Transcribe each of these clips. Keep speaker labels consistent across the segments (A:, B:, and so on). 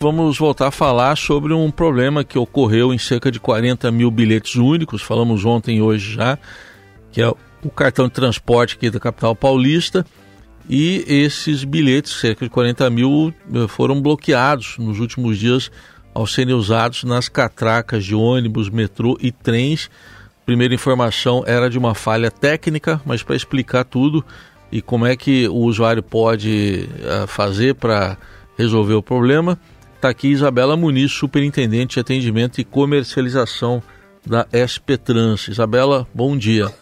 A: Vamos voltar a falar sobre um problema que ocorreu em cerca de 40 mil bilhetes únicos, falamos ontem e hoje já, que é o cartão de transporte aqui da capital paulista. E esses bilhetes, cerca de 40 mil, eh, foram bloqueados nos últimos dias ao serem usados nas catracas de ônibus, metrô e trens. Primeira informação era de uma falha técnica, mas para explicar tudo e como é que o usuário pode uh, fazer para resolver o problema, Está aqui Isabela Muniz, superintendente de atendimento e comercialização da SP Trans. Isabela, bom dia.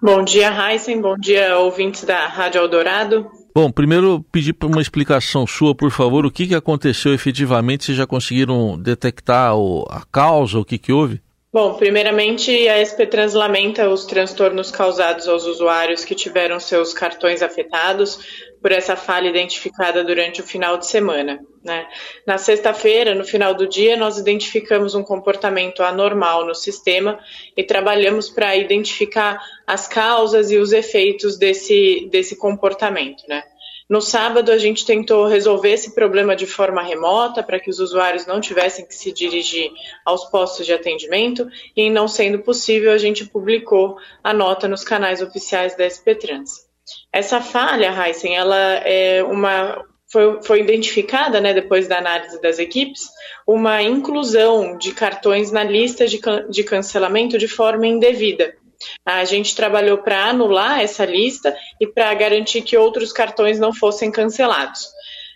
B: Bom dia, Heisen. Bom dia, ouvintes da Rádio Eldorado.
A: Bom, primeiro pedir uma explicação sua, por favor, o que, que aconteceu efetivamente, Vocês já conseguiram detectar a causa, o que, que houve?
B: Bom, primeiramente, a SP Trans lamenta os transtornos causados aos usuários que tiveram seus cartões afetados por essa falha identificada durante o final de semana. Né? Na sexta-feira, no final do dia, nós identificamos um comportamento anormal no sistema e trabalhamos para identificar as causas e os efeitos desse, desse comportamento. Né? No sábado, a gente tentou resolver esse problema de forma remota, para que os usuários não tivessem que se dirigir aos postos de atendimento, e, não sendo possível, a gente publicou a nota nos canais oficiais da SP Trans. Essa falha, Heisen, ela é uma foi, foi, identificada, né, depois da análise das equipes, uma inclusão de cartões na lista de, can de cancelamento de forma indevida. A gente trabalhou para anular essa lista e para garantir que outros cartões não fossem cancelados.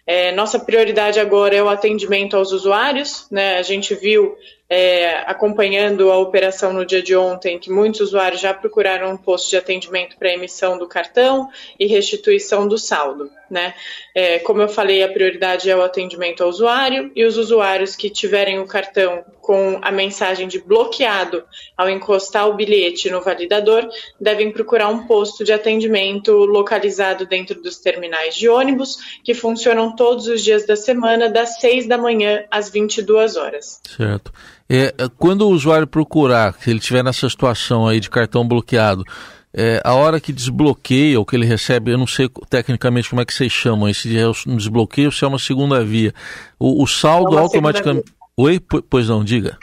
B: É, nossa prioridade agora é o atendimento aos usuários. Né? A gente viu é, acompanhando a operação no dia de ontem, que muitos usuários já procuraram um posto de atendimento para emissão do cartão e restituição do saldo. Né? É, como eu falei, a prioridade é o atendimento ao usuário e os usuários que tiverem o cartão com a mensagem de bloqueado ao encostar o bilhete no validador devem procurar um posto de atendimento localizado dentro dos terminais de ônibus que funcionam todos os dias da semana, das 6 da manhã às 22 horas.
A: Certo. É, quando o usuário procurar, se ele estiver nessa situação aí de cartão bloqueado, é, a hora que desbloqueia ou que ele recebe, eu não sei tecnicamente como é que vocês chamam, esse é um desbloqueio ou se é uma segunda via. O, o saldo é automaticamente. Oi? Pois não, diga.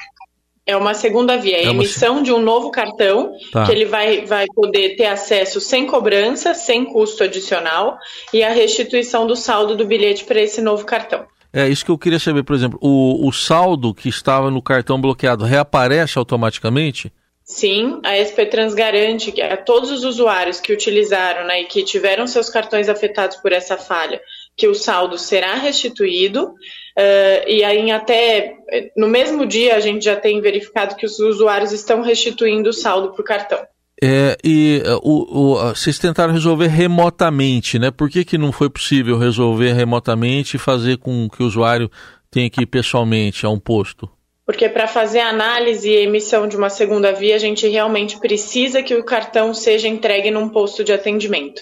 B: É uma segunda via, é a emissão de um novo cartão tá. que ele vai, vai poder ter acesso sem cobrança, sem custo adicional e a restituição do saldo do bilhete para esse novo cartão.
A: É isso que eu queria saber, por exemplo, o, o saldo que estava no cartão bloqueado reaparece automaticamente?
B: Sim, a SP Trans garante que a todos os usuários que utilizaram né, e que tiveram seus cartões afetados por essa falha, que o saldo será restituído. Uh, e aí, até no mesmo dia, a gente já tem verificado que os usuários estão restituindo o saldo para o cartão.
A: É, e uh, o, o, vocês tentaram resolver remotamente, né? Por que, que não foi possível resolver remotamente e fazer com que o usuário tenha que ir pessoalmente a um posto?
B: Porque para fazer a análise e emissão de uma segunda via, a gente realmente precisa que o cartão seja entregue num posto de atendimento.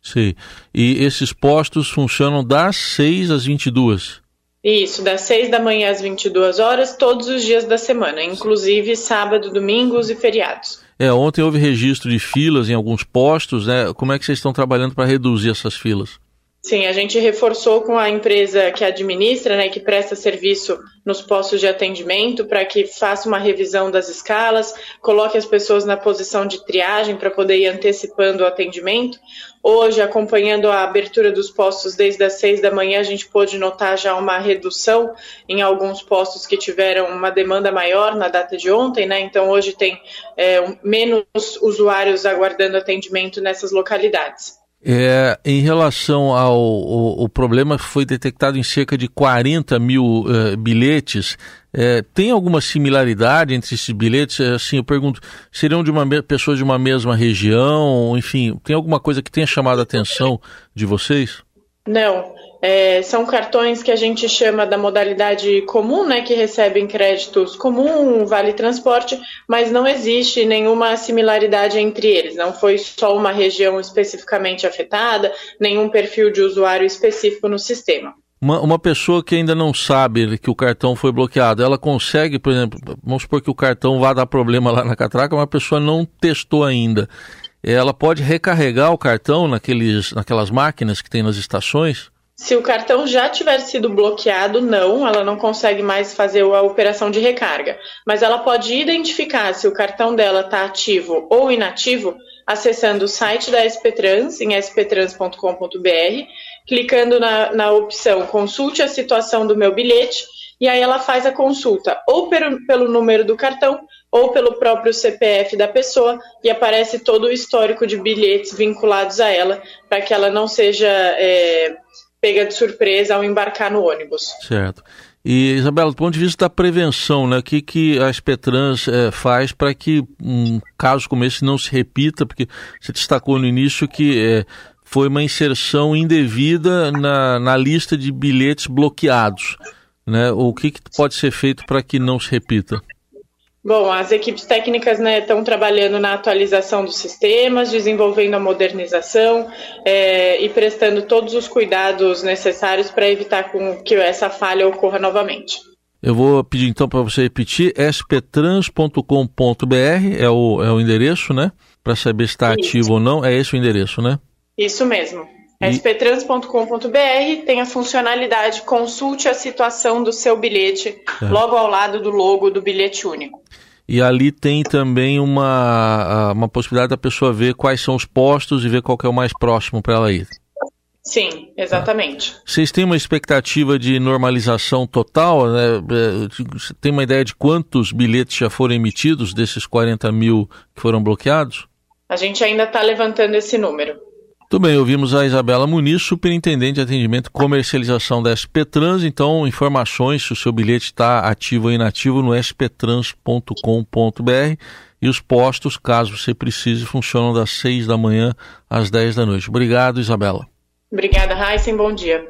A: Sim. E esses postos funcionam das 6 às 22?
B: Isso, das 6 da manhã às 22 horas, todos os dias da semana, inclusive sábado, domingos e feriados.
A: É, ontem houve registro de filas em alguns postos, né? Como é que vocês estão trabalhando para reduzir essas filas?
B: Sim, a gente reforçou com a empresa que administra, né, que presta serviço nos postos de atendimento, para que faça uma revisão das escalas, coloque as pessoas na posição de triagem para poder ir antecipando o atendimento. Hoje, acompanhando a abertura dos postos desde as seis da manhã, a gente pôde notar já uma redução em alguns postos que tiveram uma demanda maior na data de ontem, né? Então, hoje tem é, menos usuários aguardando atendimento nessas localidades.
A: É, em relação ao o, o, problema foi detectado em cerca de 40 mil uh, bilhetes. É, tem alguma similaridade entre esses bilhetes? É, assim, eu pergunto, seriam de uma pessoas de uma mesma região? Enfim, tem alguma coisa que tenha chamado a atenção de vocês?
B: Não. É, são cartões que a gente chama da modalidade comum, né, que recebem créditos comum, vale transporte, mas não existe nenhuma similaridade entre eles. Não foi só uma região especificamente afetada, nenhum perfil de usuário específico no sistema.
A: Uma, uma, pessoa que ainda não sabe que o cartão foi bloqueado, ela consegue, por exemplo, vamos supor que o cartão vá dar problema lá na catraca, uma pessoa não testou ainda. Ela pode recarregar o cartão naqueles, naquelas máquinas que tem nas estações?
B: Se o cartão já tiver sido bloqueado, não, ela não consegue mais fazer a operação de recarga. Mas ela pode identificar se o cartão dela está ativo ou inativo acessando o site da SPTrans, em sptrans.com.br, clicando na, na opção Consulte a situação do meu bilhete, e aí ela faz a consulta ou pelo, pelo número do cartão ou pelo próprio CPF da pessoa e aparece todo o histórico de bilhetes vinculados a ela, para que ela não seja. É, pega de surpresa ao embarcar no ônibus.
A: Certo. E, Isabela, do ponto de vista da prevenção, né, o que, que a Spetrans é, faz para que um caso como esse não se repita? Porque você destacou no início que é, foi uma inserção indevida na, na lista de bilhetes bloqueados. Né? O que, que pode ser feito para que não se repita?
B: Bom, as equipes técnicas né, estão trabalhando na atualização dos sistemas, desenvolvendo a modernização é, e prestando todos os cuidados necessários para evitar que essa falha ocorra novamente.
A: Eu vou pedir então para você repetir, sptrans.com.br é o, é o endereço, né? Para saber se está ativo ou não, é esse o endereço, né?
B: Isso mesmo. E... sptrans.com.br tem a funcionalidade consulte a situação do seu bilhete é. logo ao lado do logo do bilhete único.
A: E ali tem também uma, uma possibilidade da pessoa ver quais são os postos e ver qual é o mais próximo para ela ir.
B: Sim, exatamente.
A: Tá. Vocês têm uma expectativa de normalização total? Né? É, tem uma ideia de quantos bilhetes já foram emitidos desses 40 mil que foram bloqueados?
B: A gente ainda está levantando esse número.
A: Tudo bem, ouvimos a Isabela Muniz, superintendente de atendimento e comercialização da SPTrans. Então, informações se o seu bilhete está ativo ou inativo no sptrans.com.br e os postos, caso você precise, funcionam das 6 da manhã às 10 da noite. Obrigado, Isabela.
B: Obrigada, Raíssa, bom dia.